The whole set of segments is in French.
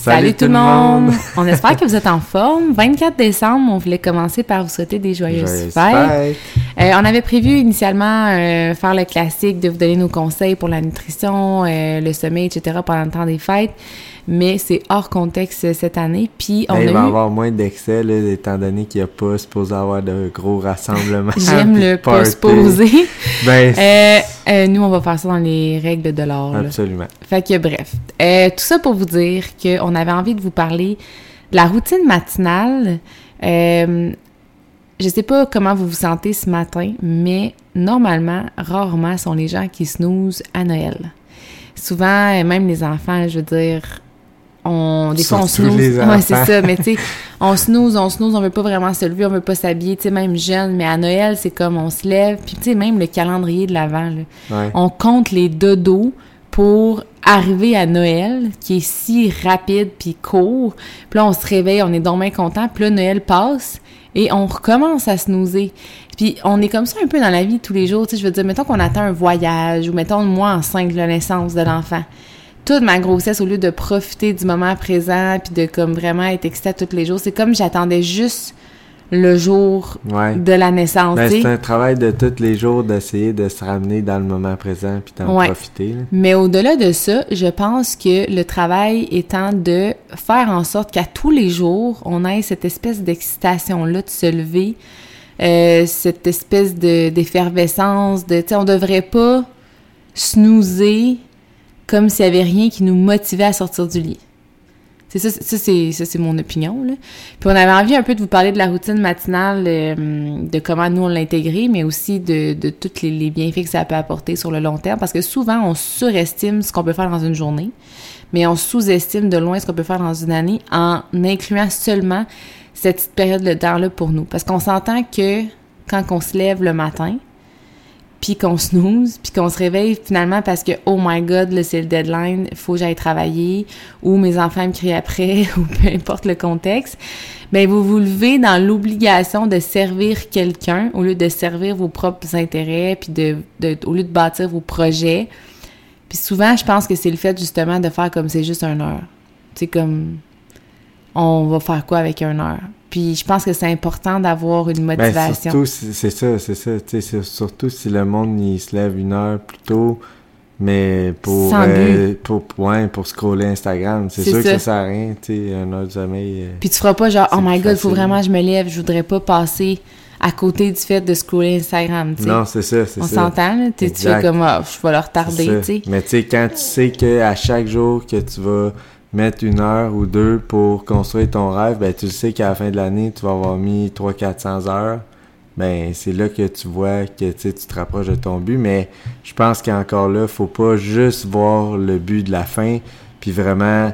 Salut, tout le monde! on espère que vous êtes en forme. 24 décembre, on voulait commencer par vous souhaiter des joyeuses, Joyeuses fêtes. fêtes. Euh, on avait prévu initialement euh, faire le classique de vous donner nos conseils pour la nutrition, euh, le sommeil, etc. pendant le temps des fêtes, mais c'est hors contexte cette année. Puis on Ben, il a va y eu... avoir moins d'excès, là, étant donné qu'il n'y a pas supposé avoir de gros rassemblements. J'aime le party. post-poser. Ben, Euh, euh, nous, on va faire ça dans les règles de là. absolument. Fait que bref, euh, tout ça pour vous dire qu'on avait envie de vous parler de la routine matinale. Euh, je sais pas comment vous vous sentez ce matin, mais normalement, rarement sont les gens qui snoozent à Noël. Souvent, euh, même les enfants, je veux dire, on, des fois on snooze. Ouais, c'est ça, mais tu sais, on snooze, on snooze, on veut pas vraiment se lever, on veut pas s'habiller, tu sais, même jeune, mais à Noël, c'est comme on se lève, puis tu sais, même le calendrier de l'avant, Ouais. on compte les dodos pour arriver à Noël, qui est si rapide puis court. Puis là, on se réveille, on est donc bien content. Puis là, Noël passe et on recommence à snoozer. Puis on est comme ça un peu dans la vie tous les jours. Tu je veux dire, mettons qu'on attend un voyage ou mettons moi enceinte la naissance de l'enfant. Toute ma grossesse, au lieu de profiter du moment présent puis de comme vraiment être excitée tous les jours, c'est comme j'attendais juste le jour Ouais. de la naissance. Ben, c'est un travail de tous les jours d'essayer de se ramener dans le moment présent puis d'en Ouais. profiter. là. Mais au-delà de ça, je pense que le travail étant de faire en sorte qu'à tous les jours, on ait cette espèce d'excitation-là de se lever, euh, cette espèce de d'effervescence, de, tu sais, on devrait pas snoozer comme s'il y avait rien qui nous motivait à sortir du lit. C'est ça, ça c'est mon opinion. Puis on avait envie un peu de vous parler de la routine matinale, euh, de comment nous on l'a intégrée, mais aussi de, de tous les, les bienfaits que ça peut apporter sur le long terme, parce que souvent on surestime ce qu'on peut faire dans une journée, mais on sous-estime de loin ce qu'on peut faire dans une année en incluant seulement cette petite période de temps là pour nous, parce qu'on s'entend que quand on se lève le matin, puis qu'on snooze, puis qu'on se réveille finalement parce que oh my god, là c'est le deadline, faut que j'aille travailler ou mes enfants me crient après ou peu importe le contexte, ben vous vous levez dans l'obligation de servir quelqu'un au lieu de servir vos propres intérêts puis de, de au lieu de bâtir vos projets. Puis souvent, je pense que c'est le fait justement de faire comme c'est juste une heure. C'est comme on va faire quoi avec une heure? Puis je pense que c'est important d'avoir une Ben, motivation. surtout, c'est ça, c'est ça. c'est surtout si le monde il se lève une heure plus tôt, mais pour, Sans euh, pour, ouais, pour scroller Instagram, c'est sûr que ça. ça sert à rien, tu sais, une heure de sommeil. euh, Puis tu feras pas genre, oh my god, faut facile. vraiment que je me lève, je voudrais pas passer à côté du fait de scroller Instagram, tu sais. Non, c'est ça, c'est On ça. s'entend, là? Tu tu fais comme, ah, je vais le retarder, ça. tu sais. Mais tu sais, quand tu sais que à chaque jour que tu vas mettre une heure ou deux pour construire ton rêve, ben tu sais qu'à la fin de l'année, tu vas avoir mis 300-400 heures. Ben c'est là que tu vois que tu te rapproches de ton but. Mais je pense qu'encore là, faut pas juste voir le but de la fin, puis vraiment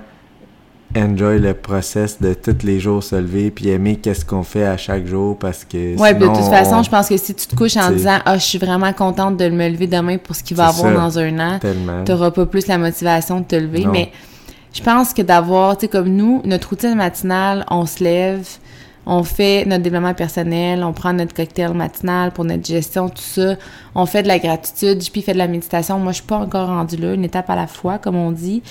enjoy le process de tous les jours se lever, puis aimer qu'est-ce qu'on fait à chaque jour parce que Ouais, puis de sinon, toute façon, on- je pense que si tu te couches en disant, ah, je suis vraiment contente de me lever demain pour ce qu'il va avoir ça. dans un an, t'auras pas plus la motivation de te lever. Non. Mais je pense que d'avoir, tu sais, comme nous, notre routine matinale, on se lève, on fait notre développement personnel, on prend notre cocktail matinal pour notre gestion, tout ça. On fait de la gratitude, puis fait de la méditation. Moi, je suis pas encore rendue là, une étape à la fois, comme on dit.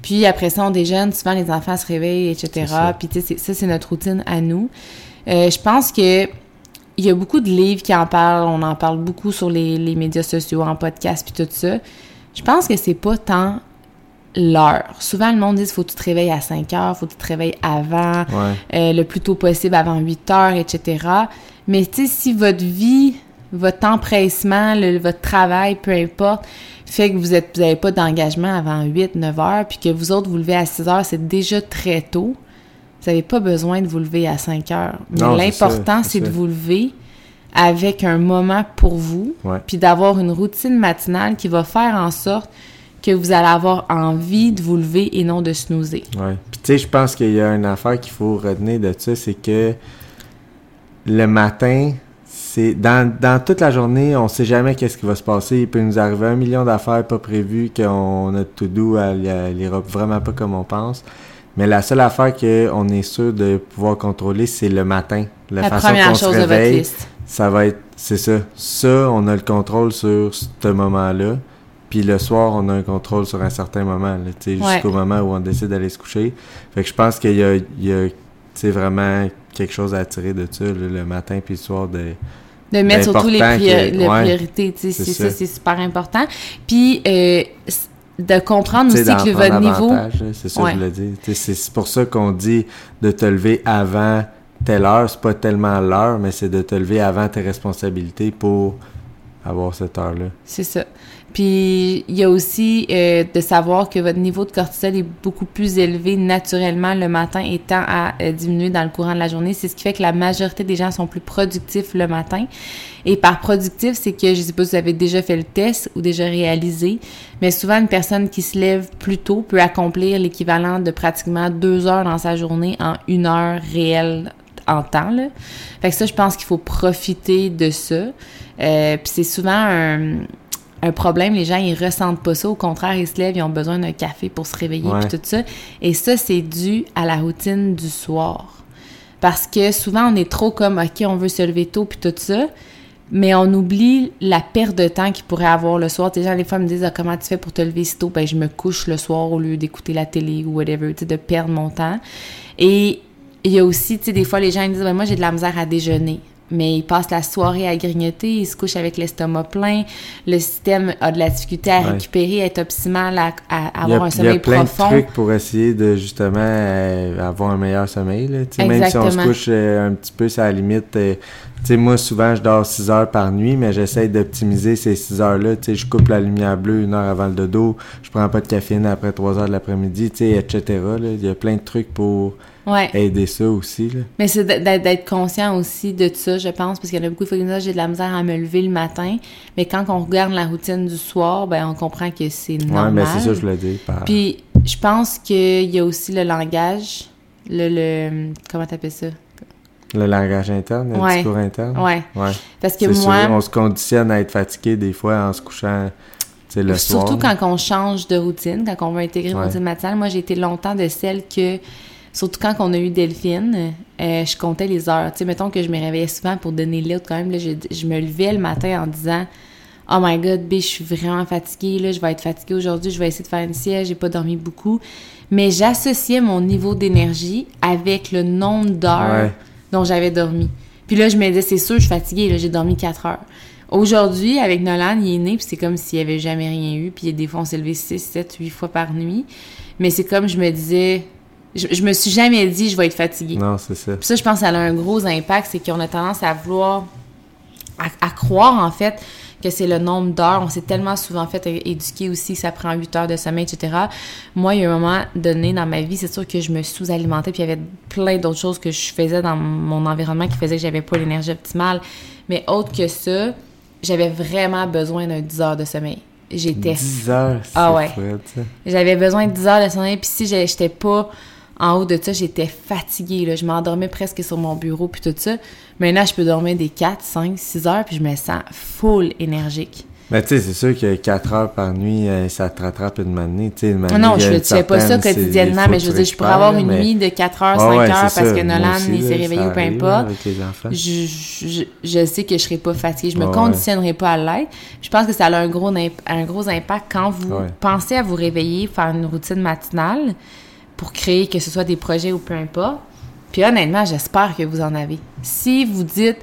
Puis après ça, on déjeune, souvent les enfants se réveillent, etc. Puis tu sais, ça, c'est notre routine à nous. Euh, je pense que il y a beaucoup de livres qui en parlent, on en parle beaucoup sur les, les médias sociaux, en podcast, puis tout ça. Je pense que c'est pas tant l'heure. Souvent, le monde dit faut que tu te réveilles à 5 heures, faut que tu te réveilles avant, Ouais. euh, le plus tôt possible, avant 8 heures, etc. Mais tu sais, si votre vie, votre empressement, le- votre travail, peu importe, fait que vous êtes, vous pas d'engagement avant 8, 9 heures, puis que vous autres vous levez à 6 heures, c'est déjà très tôt. Vous n'avez pas besoin de vous lever à 5 heures. Mais l'important, c'est de vous lever avec un moment pour vous, puis d'avoir une routine matinale qui va faire en sorte que vous allez avoir envie de vous lever et non de snoozer. Ouais. Puis tu sais, je pense qu'il y a une affaire qu'il faut retenir de ça, c'est que le matin, c'est dans, dans toute la journée, on sait jamais qu'est-ce qui va se passer. Il peut nous arriver un million d'affaires pas prévues, qu'on a tout doux, elle, elle ira vraiment pas comme on pense. Mais la seule affaire qu'on est sûr de pouvoir contrôler, c'est le matin. La, première chose de votre liste. Ça va être, c'est ça. Ça, on a le contrôle sur ce moment-là. Puis le soir, on a un contrôle sur un certain moment, jusqu'au moment où on décide d'aller se coucher. Fait que je pense qu'il y a, il y a vraiment quelque chose à tirer de ça, le matin puis le soir, de, de mettre surtout les, priorités, c'est ça, c'est super important. Puis euh, de comprendre aussi que votre niveau... C'est ça que je voulais dire. C'est pour ça qu'on dit de te lever avant telle heure. C'est pas tellement l'heure, mais c'est de te lever avant tes responsabilités pour avoir cette heure-là. C'est ça. Puis il y a aussi euh, de savoir que votre niveau de cortisol est beaucoup plus élevé naturellement le matin étant à euh, diminuer dans le courant de la journée. C'est ce qui fait que la majorité des gens sont plus productifs le matin. Et par productif, c'est que je sais pas si vous avez déjà fait le test ou déjà réalisé, mais souvent une personne qui se lève plus tôt peut accomplir l'équivalent de pratiquement deux heures dans sa journée en une heure réelle en temps. Là. Fait que ça, je pense qu'il faut profiter de ça. Euh, puis c'est souvent un un problème, les gens ils ressentent pas ça, au contraire ils se lèvent, ils ont besoin d'un café pour se réveiller puis tout ça. Et ça c'est dû à la routine du soir. Parce que souvent on est trop comme OK, on veut se lever tôt puis tout ça, mais on oublie la perte de temps qu'il pourrait avoir le soir. Les gens les fois me disent ah, comment tu fais pour te lever si tôt? Ben je me couche le soir au lieu d'écouter la télé ou whatever, tu de perdre mon temps. Et il y a aussi, tu sais, des fois, les gens ils disent, ben, moi, j'ai de la misère à déjeuner mais il passe la soirée à grignoter, il se couche avec l'estomac plein, le système a de la difficulté à récupérer, à être optimal, à, avoir un sommeil profond. Il y a plein de trucs pour essayer de justement euh, avoir un meilleur sommeil. Là. Même si on se couche euh, un petit peu, ça la limite. Euh, sais, moi, souvent, je dors 6 heures par nuit, mais j'essaie d'optimiser ces 6 heures-là. Tu sais, je coupe la lumière bleue une heure avant le dodo, je prends pas de caféine après 3 heures de l'après-midi, tu sais, etc. Il y a plein de trucs pour aider ça aussi. Là. Mais c'est d'être conscient aussi de ça, je pense, parce qu'il y en a beaucoup qui ah, j'ai de la misère à me lever le matin, mais quand on regarde la routine du soir, ben on comprend que c'est normal. Ouais, mais c'est ça je voulais dire. Puis, je pense qu'il y a aussi le langage, le... le comment t'appelles ça? Le langage interne, le discours interne? Oui. Ouais. Parce que moi... on se conditionne à être fatigué des fois en se couchant le soir. Surtout quand on change de routine, quand on veut intégrer une routine matinale. Moi, j'ai été longtemps de celle que... Surtout quand on a eu Delphine, euh, je comptais les heures. Tu sais, mettons que je me réveillais souvent pour donner l'autre quand même. Là, je, je, me levais le matin en disant « Oh my God, B, je suis vraiment fatiguée. Là, je vais être fatiguée aujourd'hui. Je vais essayer de faire une sieste. J'ai pas dormi beaucoup. » Mais j'associais mon niveau d'énergie avec le nombre d'heures dont j'avais dormi. Puis là, je me disais, c'est sûr, je suis fatiguée, j'ai dormi 4 heures. Aujourd'hui, avec Nolan, il est né, puis c'est comme s'il n'y avait jamais rien eu, puis des fois, on s'est levé 6, 7, 8 fois par nuit. Mais c'est comme je me disais, je, je, me suis jamais dit, je vais être fatiguée. Non, c'est ça. Puis ça, je pense que ça a un gros impact, c'est qu'on a tendance à vouloir, à croire, en fait, que c'est le nombre d'heures. On s'est tellement souvent fait éduquer aussi que ça prend 8 heures de sommeil, etc. Moi, il y a un moment donné dans ma vie, c'est sûr que je me sous-alimentais, puis il y avait plein d'autres choses que je faisais dans mon environnement qui faisaient que j'avais pas l'énergie optimale. Mais autre que ça, j'avais vraiment besoin d'un 10 heures de sommeil. J'étais... 10 heures, Ah ouais. J'avais besoin de 10 heures de sommeil, puis si j'étais pas en haut de ça, j'étais fatiguée. Là. Je m'endormais presque sur mon bureau, puis tout ça. Maintenant, je peux dormir des 4, 5, 6 heures, puis je me sens full énergique. Mais tu sais, c'est sûr que 4 heures par nuit, euh, ça te rattrape une matinée. Tu sais, ah non, je ne fais pas ça quotidiennement, mais je veux dire, je pourrais avoir une nuit de 4 heures, 5 heures parce que Nolan, s'est réveillé ou peu importe. Je, je, je, sais que je ne serai pas fatiguée. Je me conditionnerai pas à l'être. Je pense que ça a un gros, un gros impact quand vous pensez à vous réveiller, faire une routine matinale pour créer que ce soit des projets ou peu importe. Puis honnêtement, j'espère que vous en avez. Si vous dites,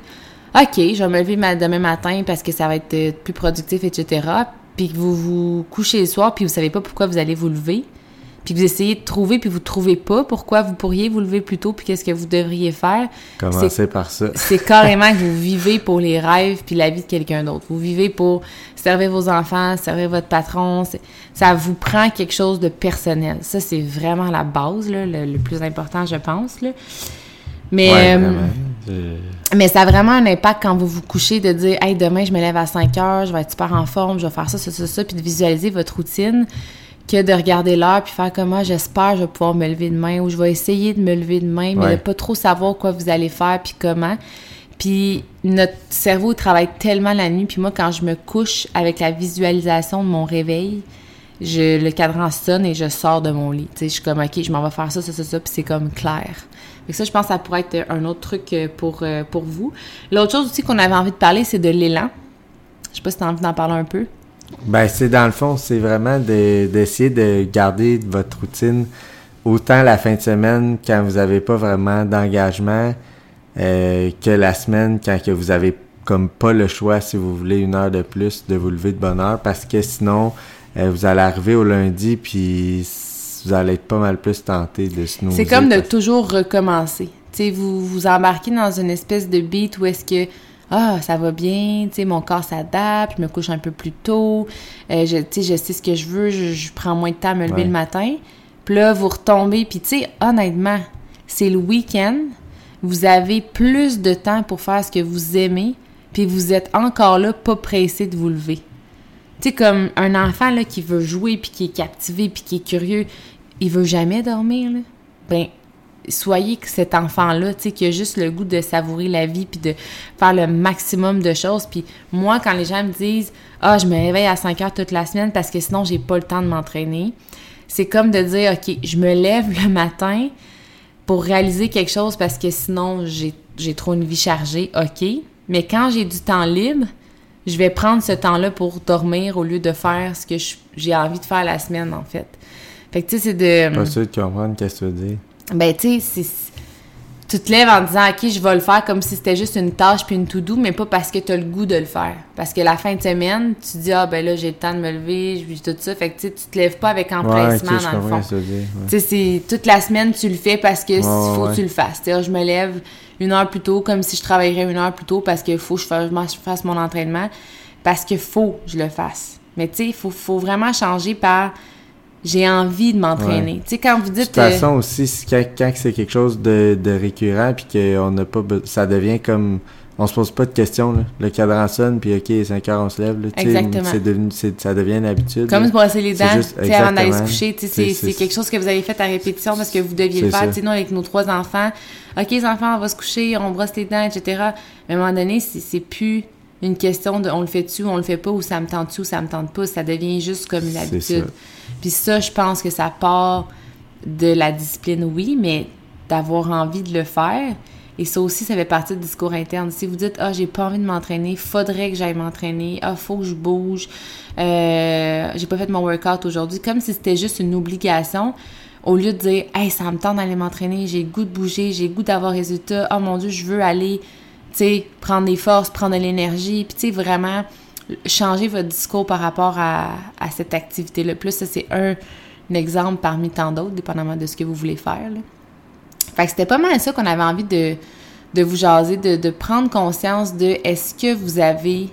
OK, je vais me lever demain matin parce que ça va être euh, plus productif, etc., puis que vous vous couchez le soir, puis vous savez pas pourquoi vous allez vous lever, puis vous essayez de trouver, puis vous trouvez pas pourquoi vous pourriez vous lever plus tôt, puis qu'est-ce que vous devriez faire. Commencez par ça. c'est carrément que vous vivez pour les rêves puis la vie de quelqu'un d'autre. Vous vivez pour servir vos enfants, servir votre patron. Ça vous prend quelque chose de personnel. Ça, c'est vraiment la base, là, le, plus important, je pense. Là. Mais... Ouais, Euh, Mais ça a vraiment un impact quand vous vous couchez de dire Hey, demain, je me lève à 5 heures, je vais être super en forme, je vais faire ça, ça, ça, ça, puis de visualiser votre routine que de regarder l'heure puis faire comment j'espère je vais pouvoir me lever demain ou je vais essayer de me lever demain, mais Ouais. de pas trop savoir quoi vous allez faire puis comment. Puis notre cerveau travaille tellement la nuit, puis moi, quand je me couche avec la visualisation de mon réveil, je, le cadran sonne et je sors de mon lit. Tu sais, je suis comme, OK, je m'en vais faire ça, ça, ça, ça, puis c'est comme clair. Fait que ça, je pense que ça pourrait être un autre truc euh, pour, euh, pour vous. L'autre chose aussi qu'on avait envie de parler, c'est de l'élan. Je sais pas si tu as envie d'en parler un peu. Ben, c'est dans le fond, c'est vraiment de- d'essayer de, garder votre routine autant la fin de semaine quand vous n'avez pas vraiment d'engagement euh, que la semaine quand que vous avez comme pas le choix si vous voulez une heure de plus de vous lever de bonne heure parce que sinon euh, vous allez arriver au lundi puis vous allez être pas mal plus tenté de se C'est comme de toujours recommencer. Tu sais, vous vous embarquez dans une espèce de beat où est-ce que ah, ça va bien, tu sais, mon corps s'adapte, je me couche un peu plus tôt, euh, je, tu sais, je sais ce que je veux, je, je prends moins de temps à me lever Ouais. le matin. Puis là, vous retombez, puis tu sais, honnêtement, c'est le week-end, vous avez plus de temps pour faire ce que vous aimez, puis vous êtes encore là, pas pressé de vous lever. Tu sais, comme un enfant là, qui veut jouer, puis qui est captivé, puis qui est curieux, il veut jamais dormir, là. Ben, soyez cet enfant-là, tu sais, qui a juste le goût de savourer la vie, puis de faire le maximum de choses. Puis moi, quand les gens me disent « Ah, je me réveille à 5 heures toute la semaine parce que sinon, j'ai pas le temps de m'entraîner », c'est comme de dire « OK, je me lève le matin pour réaliser quelque chose parce que sinon, j'ai trop une vie chargée, OK. Mais quand j'ai du temps libre, je vais prendre ce temps-là pour dormir au lieu de faire ce que j'ai envie de faire la semaine, en fait. Fait que, tu sais, c'est de... Pas sûr de comprendre qu'est-ce que tu veux dire. Ben, tu sais, tu te lèves en disant, OK, je vais le faire comme si c'était juste une tâche puis une to-do, mais pas parce que tu as le goût de le faire. Parce que la fin de semaine, tu dis, ah, ben là, j'ai le temps de me lever, je vis tout ça. Fait que, tu sais, tu te lèves pas avec Ouais, empressement, je dans le fond. que tu ouais. Sais, c'est toute la semaine, tu le fais parce que Ouais, faut ouais. que tu le fasses. Tu sais, je me lève une heure plus tôt, comme si je travaillerais une heure plus tôt parce qu'il faut que je fasse, je fasse mon entraînement, parce qu'il faut que je le fasse. Mais tu sais, il faut, faut vraiment changer par j'ai envie de m'entraîner. Ouais. Tu sais, quand vous De dites. toute façon aussi, si quand, quand c'est quelque chose de, de récurrent puis qu'on n'a pas ça devient comme on se pose pas de questions là. Le cadran sonne puis OK, 5 heures on se lève là, Exactement. c'est devenu ça devient une habitude. Comme se brosser les dents, tu avant d'aller se coucher, C'est- quelque chose que vous avez fait à répétition parce que vous deviez le faire. Tu nous, avec nos trois enfants, OK, les enfants, on va se coucher, on brosse les dents, etc. Mais à un moment donné, c'est c'est plus une question de on le fait-tu, on le fait pas, ou ça me tente-tu, ou ça me tente pas. Ça devient juste comme une habitude. Puis ça, je pense que ça part de la discipline, oui, mais d'avoir envie de le faire. Et ça aussi, ça fait partie du discours interne. Si vous dites, ah, j'ai pas envie de m'entraîner, faudrait que j'aille m'entraîner, ah, faut que je bouge, euh, j'ai pas fait mon workout aujourd'hui, comme si c'était juste une obligation, au lieu de dire, hey, ça me tente d'aller m'entraîner, j'ai le goût de bouger, j'ai le goût d'avoir résultat, oh mon Dieu, je veux aller, sais, prendre des forces, prendre de l'énergie, puis tu sais, vraiment changer votre discours par rapport à, cette activité-là. Plus, ça, c'est un, un exemple parmi tant d'autres, dépendamment de ce que vous voulez faire. Là. Fait que c'était pas mal ça qu'on avait envie de, de vous jaser, de, de prendre conscience de est-ce que vous avez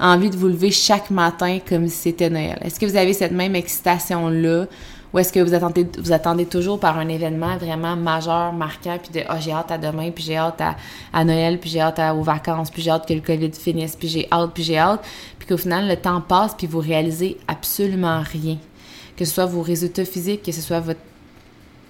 envie de vous lever chaque matin comme si c'était Noël? Est-ce que vous avez cette même excitation-là? Ou est-ce que vous attendez, vous attendez toujours par un événement vraiment majeur, marquant, puis de « Ah, j'ai hâte à demain, puis j'ai hâte à, à Noël, puis j'ai hâte à- aux vacances, puis j'ai hâte que le COVID finisse, puis j'ai hâte, puis j'ai hâte. » Puis qu'au final, le temps passe, puis vous réalisez absolument rien. Que ce soit vos résultats physiques, que ce soit votre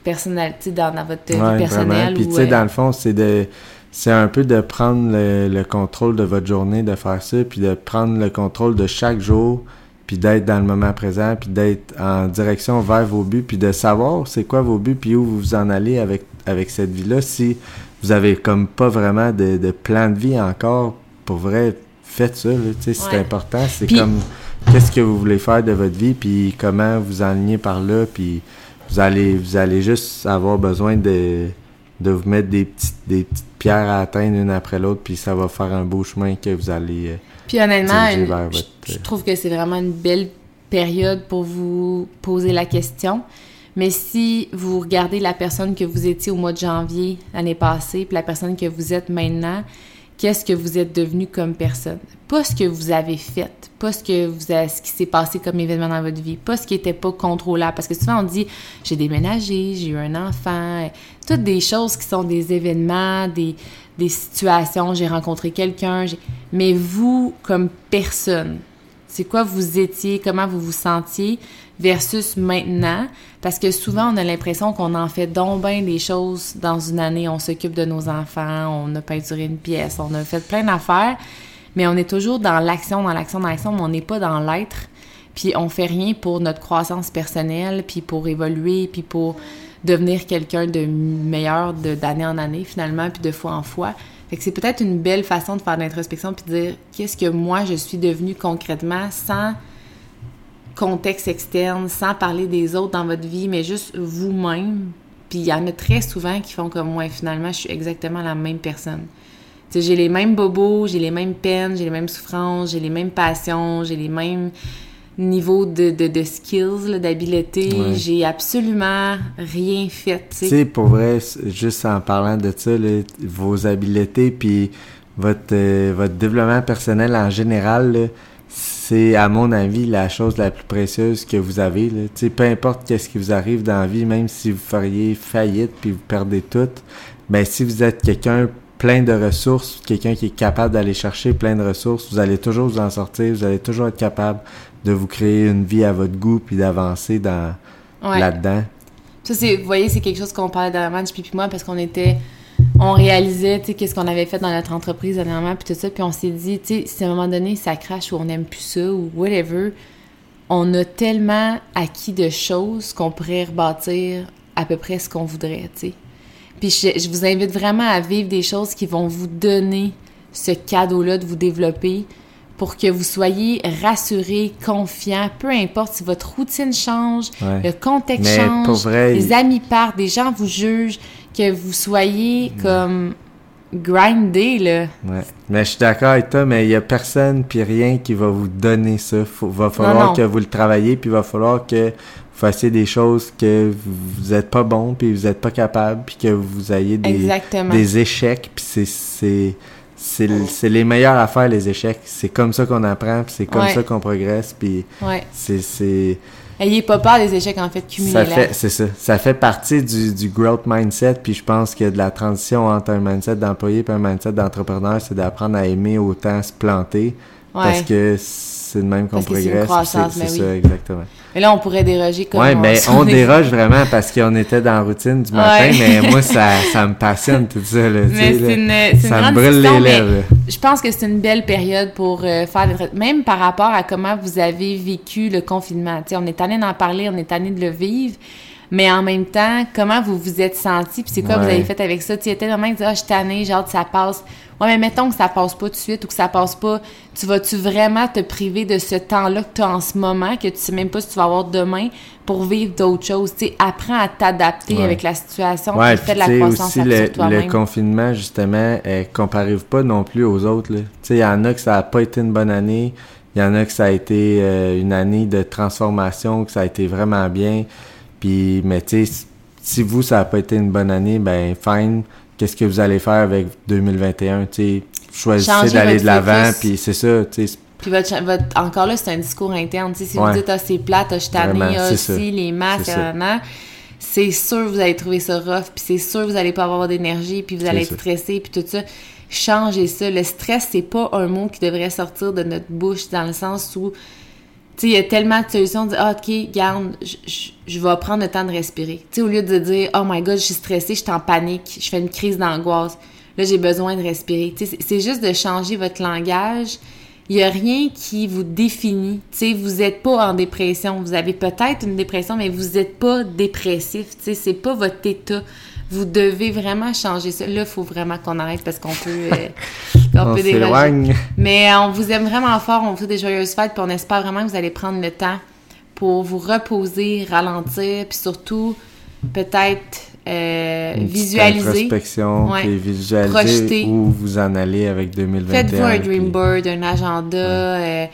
personnalité dans, dans votre Ouais, vie personnelle. Puis tu sais, euh, dans le fond, c'est de c'est un peu de prendre le, le contrôle de votre journée, de faire ça, puis de prendre le contrôle de chaque jour, puis d'être dans le moment présent, puis d'être en direction vers vos buts, puis de savoir c'est quoi vos buts, puis où vous vous en allez avec, avec cette vie-là. Si vous avez comme pas vraiment de, de plan de vie encore, pour vrai, faites ça, là, tu sais, c'est Ouais. important. C'est Puis- comme qu'est-ce que vous voulez faire de votre vie, puis comment vous enligner par là, puis vous allez vous allez juste avoir besoin de, de vous mettre des petites, des petites pierres à atteindre une après l'autre, puis ça va faire un beau chemin que vous allez... Puis honnêtement, une- je, trouve que c'est vraiment une belle période pour vous poser la question. Mais si vous regardez la personne que vous étiez au mois de janvier l'année passée, puis la personne que vous êtes maintenant, qu'est-ce que vous êtes devenu comme personne? Pas ce que vous avez fait, pas ce que vous avez, ce qui s'est passé comme événement dans votre vie, pas ce qui était pas contrôlable. Parce que souvent on dit j'ai déménagé, j'ai eu un enfant, toutes des choses qui sont des événements, des, des situations, j'ai rencontré quelqu'un, mais vous comme personne, c'est quoi vous étiez, comment vous vous sentiez versus maintenant? Parce que souvent, on a l'impression qu'on en fait donc bien des choses dans une année. On s'occupe de nos enfants, on a peinturé une pièce, on a fait plein d'affaires. Mais on est toujours dans l'action, dans l'action, dans l'action, mais on n'est pas dans l'être. Puis on fait rien pour notre croissance personnelle, puis pour évoluer, puis pour devenir quelqu'un de meilleur d'année en année finalement, puis de fois en fois. Fait que c'est peut-être une belle façon de faire de l'introspection puis de dire qu'est-ce que moi je suis devenu concrètement sans contexte externe, sans parler des autres dans votre vie, mais juste vous-même. Puis il y en a très souvent qui font comme moi, finalement, je suis exactement la même personne. j'ai les mêmes bobos, j'ai les mêmes peines, j'ai les mêmes souffrances, j'ai les mêmes passions, j'ai les mêmes niveau de, de, de skills, d'habileté. J'ai absolument rien fait. Tu sais, pour vrai, juste en parlant de ça, vos habiletés puis votre, euh, votre développement personnel en général, c'est, à mon avis, la chose la plus précieuse que vous avez. Tu sais, peu importe qu'est-ce qui vous arrive dans la vie, même si vous feriez faillite puis vous perdez tout, ben si vous êtes quelqu'un plein de ressources, quelqu'un qui est capable d'aller chercher plein de ressources, vous allez toujours vous en sortir, vous allez toujours être capable de vous créer une vie à votre goût puis d'avancer dans là-dedans. Ça c'est vous voyez, c'est quelque chose qu'on parlait dernièrement puis moi parce qu'on était on réalisait tu sais qu'est-ce qu'on avait fait dans notre entreprise dernièrement puis tout ça puis on s'est dit tu sais si à un moment donné ça crache ou on n'aime plus ça ou whatever, on a tellement acquis de choses qu'on pourrait rebâtir à peu près ce qu'on voudrait, tu sais. Puis je, je, vous invite vraiment à vivre des choses qui vont vous donner ce cadeau-là de vous développer, pour que vous soyez rassuré, confiant, peu importe si votre routine change, le contexte change, les amis partent, des gens vous jugent, que vous soyez comme grindé, là. Ouais. Mais je suis d'accord avec toi, mais il y a personne puis rien qui va vous donner ça. Il va falloir que vous le travaillez, puis il va falloir que vous fassiez des choses que vous n'êtes pas bon, puis vous n'êtes pas capable, puis que vous ayez des, des échecs, puis c'est c'est les meilleures affaires, les échecs. C'est comme ça qu'on apprend, puis c'est comme ça qu'on progresse, puis c'est... Ayez pas peur des échecs, en fait, cumulés. C'est ça. Ça fait partie du, du growth mindset, puis je pense que de la transition entre un mindset d'employé et un mindset d'entrepreneur, c'est d'apprendre à aimer autant se planter, parce que c'est de même qu'on progresse. C'est ça, exactement. Mais là, on pourrait déroger comme Ouais, mais on, déroge vraiment parce qu'on était dans la routine du matin, mais moi, ça, ça me passionne tout ça. Là, mais c'est une, ça me brûle les lèvres. Je pense que c'est une belle période pour euh, faire des Même par rapport à comment vous avez vécu le confinement. on est allé d'en parler, on est allé de le vivre mais en même temps, comment vous vous êtes senti, puis c'est quoi vous avez fait avec ça? Tu étais vraiment dit, ah, je suis tannée, genre, ça passe. Ouais, mais mettons que ça passe pas tout de suite ou que ça passe pas. Tu vas-tu vraiment te priver de ce temps-là que tu as en ce moment, que tu sais même pas si tu vas avoir demain pour vivre d'autres choses? Tu sais, apprends à t'adapter avec la situation, ouais, puis fais de la croissance aussi le, le confinement, justement, euh, compare pas non plus aux autres, Tu sais, il y en a que ça a pas été une bonne année. Il y en a que ça a été euh, une année de transformation, que ça a été vraiment bien. Puis, mais tu sais, si vous, ça n'a pas été une bonne année, ben fine. Qu'est-ce que vous allez faire avec 2021? Tu sais, choisissez d'aller de l'avant, puis c'est ça, tu sais. Puis votre, encore là, c'est un discours interne. si vous dites, ah, c'est plate, ah, je tannée, ah, aussi, les masques, c'est sûr vous allez trouver ça rough, puis c'est sûr vous allez pas avoir d'énergie, puis vous allez être stressé, puis tout ça. Changez ça. Le stress, c'est pas un mot qui devrait sortir de notre bouche dans le sens où il y a tellement de solutions de dire, ah, OK, garde, je, vais prendre le temps de respirer. Tu au lieu de dire, oh my god, je suis stressée, je suis en panique, je fais une crise d'angoisse. Là, j'ai besoin de respirer. c'est juste de changer votre langage. Il n'y a rien qui vous définit. Tu vous n'êtes pas en dépression. Vous avez peut-être une dépression, mais vous n'êtes pas dépressif. Tu sais, c'est pas votre état. Vous devez vraiment changer ça. Là, il faut vraiment qu'on arrête parce qu'on peut, euh, on, peut Mais euh, on vous aime vraiment fort. On vous souhaite des joyeuses fêtes. Puis on espère vraiment que vous allez prendre le temps pour vous reposer, ralentir, puis surtout peut-être euh, visualiser. Introspection, puis visualiser projeter. où vous en allez avec 2021. Faites-vous un dream board, un agenda. Euh,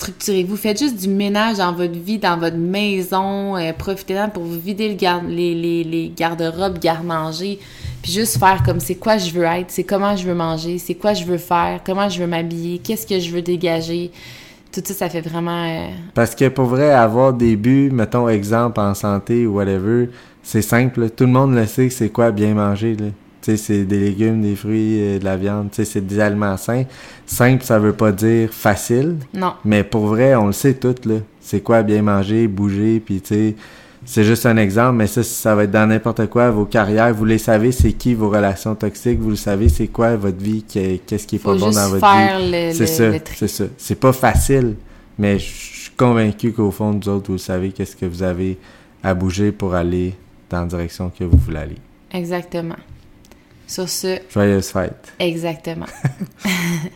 structurez-vous. Faites juste du ménage dans votre vie, dans votre maison. Euh, Profitez-en pour vous vider les, garde-robes, garde-manger. Puis juste faire comme c'est quoi je veux être, c'est comment je veux manger, c'est quoi je veux faire, comment je veux m'habiller, qu'est-ce que je veux dégager. Tout ça, ça fait vraiment... euh, Parce que pour vrai, avoir des buts, mettons exemple en santé ou whatever, c'est simple. Tout le monde le sait c'est quoi bien manger. Là. C'est des légumes, des fruits, euh, de la viande. C'est des aliments sains. Simple, ça veut pas dire facile. Non. Mais pour vrai, on le sait tout, là. C'est quoi bien manger, bouger, puis tu c'est juste un exemple, mais ça, ça va être dans n'importe quoi, vos carrières, vous les savez, c'est qui vos relations toxiques, vous le savez, c'est quoi votre vie, qu'est-ce qui est pas Faut bon juste dans votre faire vie? C'est ça, c'est ça. C'est pas facile, mais je suis convaincu qu'au fond, vous autres, vous savez qu'est-ce que vous avez à bouger pour aller dans la direction que vous voulez aller. Exactement. Sur ce, Joyeuse fête! exactement.